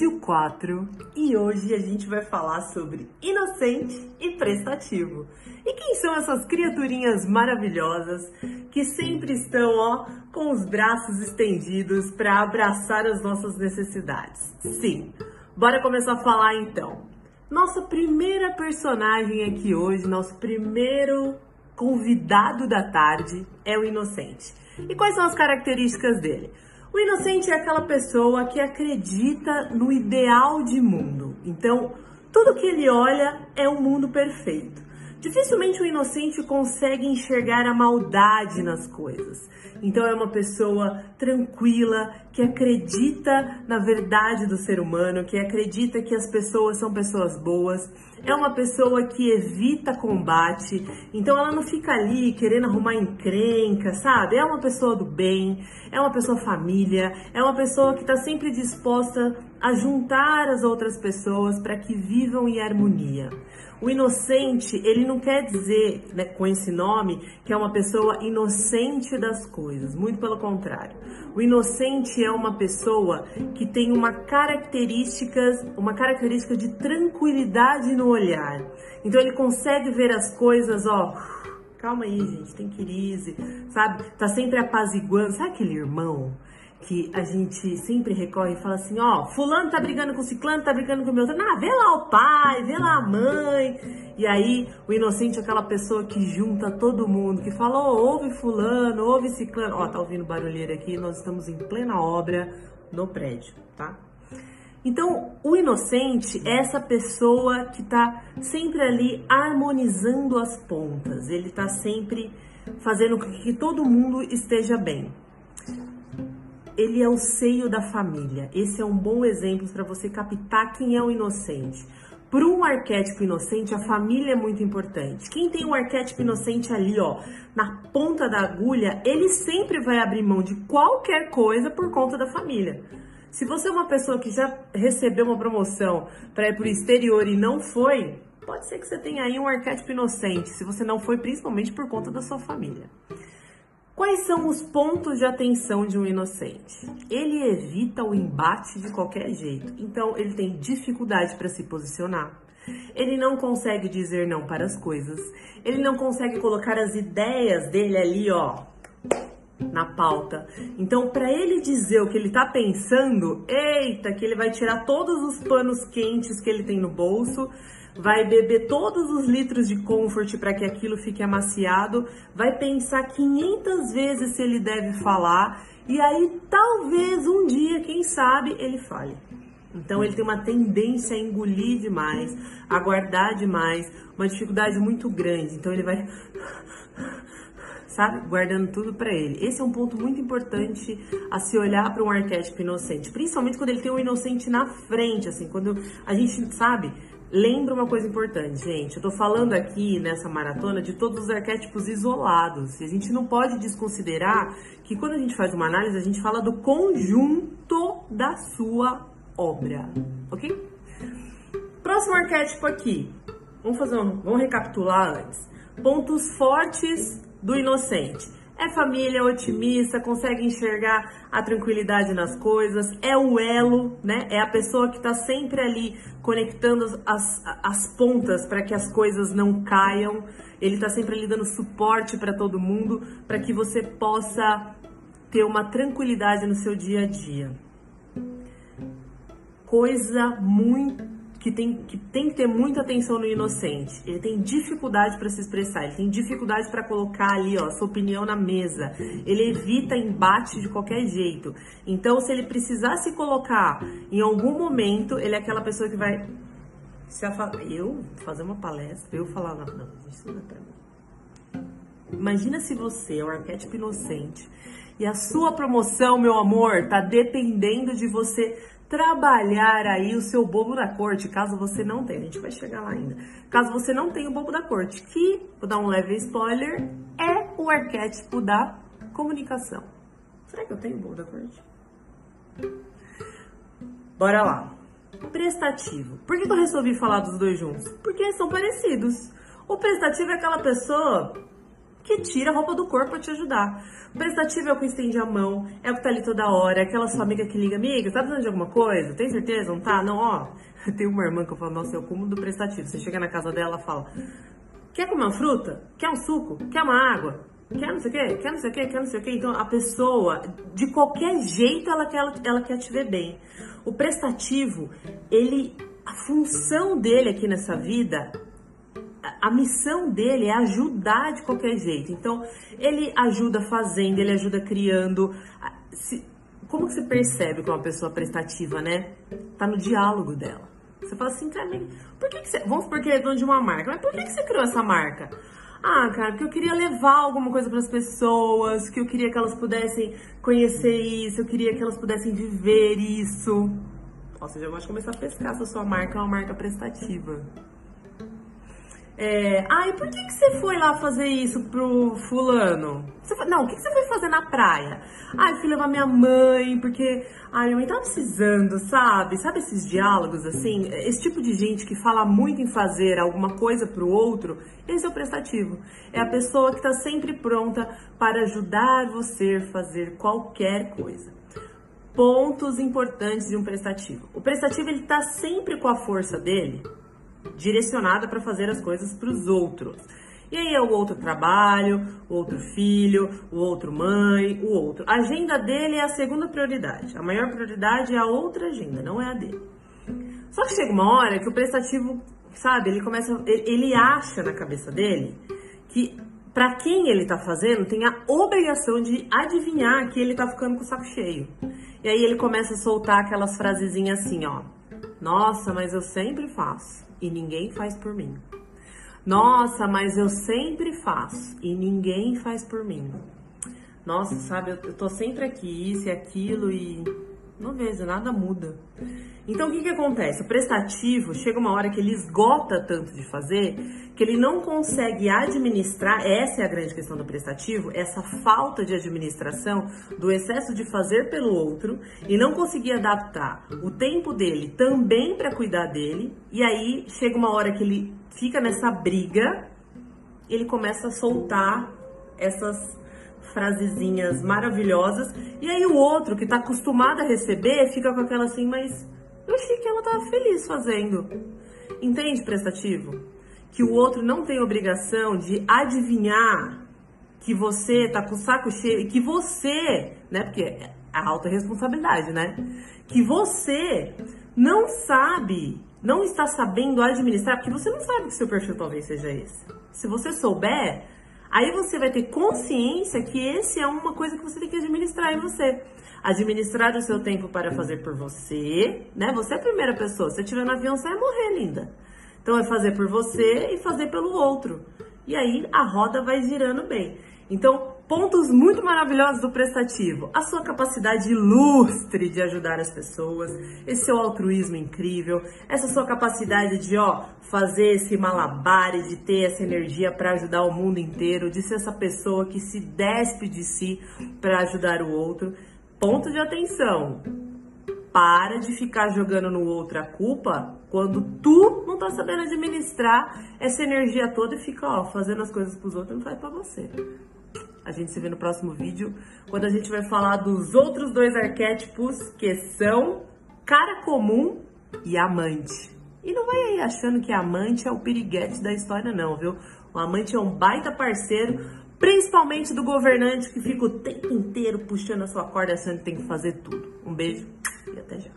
vídeo 4 e hoje a gente vai falar sobre inocente e prestativo. E quem são essas criaturinhas maravilhosas que sempre estão, ó, com os braços estendidos para abraçar as nossas necessidades? Sim, bora começar a falar então. Nossa primeira personagem aqui hoje, nosso primeiro convidado da tarde é o inocente. E quais são as características dele? O inocente é aquela pessoa que acredita no ideal de mundo. Então, tudo que ele olha é um mundo perfeito. Dificilmente o inocente consegue enxergar a maldade nas coisas. Então é uma pessoa tranquila, que acredita na verdade do ser humano, que acredita que as pessoas são pessoas boas. É uma pessoa que evita combate, então ela não fica ali querendo arrumar encrenca, sabe? É uma pessoa do bem, é uma pessoa família, é uma pessoa que está sempre disposta a juntar as outras pessoas para que vivam em harmonia. O inocente, ele não quer dizer né, com esse nome que é uma pessoa inocente das coisas, muito pelo contrário. O inocente é uma pessoa que tem uma característica, uma característica de tranquilidade no olhar. Então ele consegue ver as coisas, ó, calma aí, gente, tem crise, sabe? Tá sempre apaziguando, sabe aquele irmão que a gente sempre recorre e fala assim, ó, fulano tá brigando com ciclano, tá brigando com o meu outro. Ah, vê lá o pai, vê lá a mãe. E aí, o inocente é aquela pessoa que junta todo mundo, que fala, ó, ouve fulano, ouve ciclano. Ó, tá ouvindo barulheira aqui, nós estamos em plena obra no prédio, tá? Então, o inocente é essa pessoa que tá sempre ali harmonizando as pontas. Ele tá sempre fazendo com que todo mundo esteja bem ele é o seio da família. Esse é um bom exemplo para você captar quem é o inocente. Para um arquétipo inocente, a família é muito importante. Quem tem um arquétipo inocente ali, ó, na ponta da agulha, ele sempre vai abrir mão de qualquer coisa por conta da família. Se você é uma pessoa que já recebeu uma promoção para ir para o exterior e não foi, pode ser que você tenha aí um arquétipo inocente, se você não foi, principalmente por conta da sua família. Quais são os pontos de atenção de um inocente? Ele evita o embate de qualquer jeito, então ele tem dificuldade para se posicionar. Ele não consegue dizer não para as coisas. Ele não consegue colocar as ideias dele ali, ó, na pauta. Então, para ele dizer o que ele está pensando, eita, que ele vai tirar todos os panos quentes que ele tem no bolso, vai beber todos os litros de comfort para que aquilo fique amaciado, vai pensar 500 vezes se ele deve falar e aí talvez um dia, quem sabe, ele fale. Então ele tem uma tendência a engolir demais, a guardar demais, uma dificuldade muito grande. Então ele vai sabe, guardando tudo para ele. Esse é um ponto muito importante a se olhar para um arquétipo inocente, principalmente quando ele tem um inocente na frente, assim, quando a gente sabe, Lembra uma coisa importante, gente. Eu tô falando aqui nessa maratona de todos os arquétipos isolados. A gente não pode desconsiderar que quando a gente faz uma análise, a gente fala do conjunto da sua obra, ok? Próximo arquétipo aqui. Vamos fazer um, vamos recapitular antes. Pontos fortes do inocente é família, otimista, consegue enxergar a tranquilidade nas coisas, é o elo, né? É a pessoa que está sempre ali conectando as, as pontas para que as coisas não caiam. Ele está sempre ali dando suporte para todo mundo, para que você possa ter uma tranquilidade no seu dia a dia. Coisa muito que tem, que tem que ter muita atenção no inocente. Ele tem dificuldade para se expressar, ele tem dificuldade para colocar ali, ó, sua opinião na mesa. Ele evita embate de qualquer jeito. Então, se ele precisar se colocar em algum momento, ele é aquela pessoa que vai se afastar. Eu fazer uma palestra, eu falar, não, não, isso não é pra mim. Imagina se você é um arquétipo inocente e a sua promoção, meu amor, tá dependendo de você trabalhar aí o seu bobo da corte, caso você não tenha, a gente vai chegar lá ainda. Caso você não tenha o bobo da corte, que, vou dar um leve spoiler, é o arquétipo da comunicação. Será que eu tenho o bobo da corte? Bora lá. Prestativo. Por que eu resolvi falar dos dois juntos? Porque são parecidos. O prestativo é aquela pessoa que tira a roupa do corpo para te ajudar. Prestativo é o que estende a mão, é o que tá ali toda hora, é aquela sua amiga que liga, amiga, tá precisando de alguma coisa? Tem certeza? Não tá? Não, ó. Tem uma irmã que eu falo, nossa, eu como do prestativo. Você chega na casa dela e fala, quer comer uma fruta? Quer um suco? Quer uma água? Quer não sei o quê? Quer não sei o quê? Quer não sei o quê? Então a pessoa, de qualquer jeito, ela quer, ela quer te ver bem. O prestativo, ele, a função dele aqui nessa vida a missão dele é ajudar de qualquer jeito. Então, ele ajuda fazendo, ele ajuda criando. Se, como que você percebe que uma pessoa prestativa, né? Tá no diálogo dela. Você fala assim, cara, por que, que você. Vamos supor que é dono de uma marca, mas por que, que você criou essa marca? Ah, cara, porque eu queria levar alguma coisa para as pessoas, que eu queria que elas pudessem conhecer isso, eu queria que elas pudessem viver isso. Ou seja, eu gosto de começar a pescar se a sua marca é uma marca prestativa. É, ah, e por que, que você foi lá fazer isso pro fulano? Foi, não, o que, que você foi fazer na praia? Ah, fui levar minha mãe, porque a minha mãe tava precisando, sabe? Sabe esses diálogos assim? Esse tipo de gente que fala muito em fazer alguma coisa pro outro, esse é o prestativo. É a pessoa que tá sempre pronta para ajudar você a fazer qualquer coisa pontos importantes de um prestativo. O prestativo ele tá sempre com a força dele direcionada para fazer as coisas para os outros. E aí é o outro trabalho, o outro filho, o outro mãe, o outro. A agenda dele é a segunda prioridade. A maior prioridade é a outra agenda, não é a dele. Só que chega uma hora que o prestativo, sabe, ele começa, ele acha na cabeça dele que para quem ele tá fazendo tem a obrigação de adivinhar que ele tá ficando com o saco cheio. E aí ele começa a soltar aquelas frasezinhas assim, ó. Nossa, mas eu sempre faço e ninguém faz por mim. Nossa, mas eu sempre faço e ninguém faz por mim. Nossa, sabe, eu tô sempre aqui, isso e aquilo e não vejo, nada muda. Então o que, que acontece? O prestativo chega uma hora que ele esgota tanto de fazer que ele não consegue administrar. Essa é a grande questão do prestativo, essa falta de administração do excesso de fazer pelo outro e não conseguir adaptar o tempo dele também para cuidar dele. E aí chega uma hora que ele fica nessa briga, ele começa a soltar essas frasezinhas maravilhosas. E aí o outro que tá acostumado a receber fica com aquela assim, mas eu achei que ela tava feliz fazendo. Entende, prestativo? Que o outro não tem obrigação de adivinhar que você tá com o saco cheio e que você, né? Porque é a alta responsabilidade, né? Que você não sabe, não está sabendo administrar, porque você não sabe que seu perfil talvez seja esse. Se você souber, Aí você vai ter consciência que esse é uma coisa que você tem que administrar em você. Administrar o seu tempo para fazer por você, né? Você é a primeira pessoa. Se você no avião, você vai morrer, linda. Então é fazer por você e fazer pelo outro. E aí a roda vai girando bem. Então, pontos muito maravilhosos do prestativo. A sua capacidade ilustre de ajudar as pessoas, esse seu altruísmo incrível, essa sua capacidade de, ó, fazer esse malabar e de ter essa energia para ajudar o mundo inteiro, de ser essa pessoa que se despe de si para ajudar o outro. Ponto de atenção. Para de ficar jogando no outro a culpa quando tu não tá sabendo administrar essa energia toda e fica, ó, fazendo as coisas pros outros, não faz para você. A gente se vê no próximo vídeo, quando a gente vai falar dos outros dois arquétipos que são cara comum e amante. E não vai aí achando que amante é o piriguete da história, não, viu? O amante é um baita parceiro, principalmente do governante que fica o tempo inteiro puxando a sua corda achando que tem que fazer tudo. Um beijo e até já.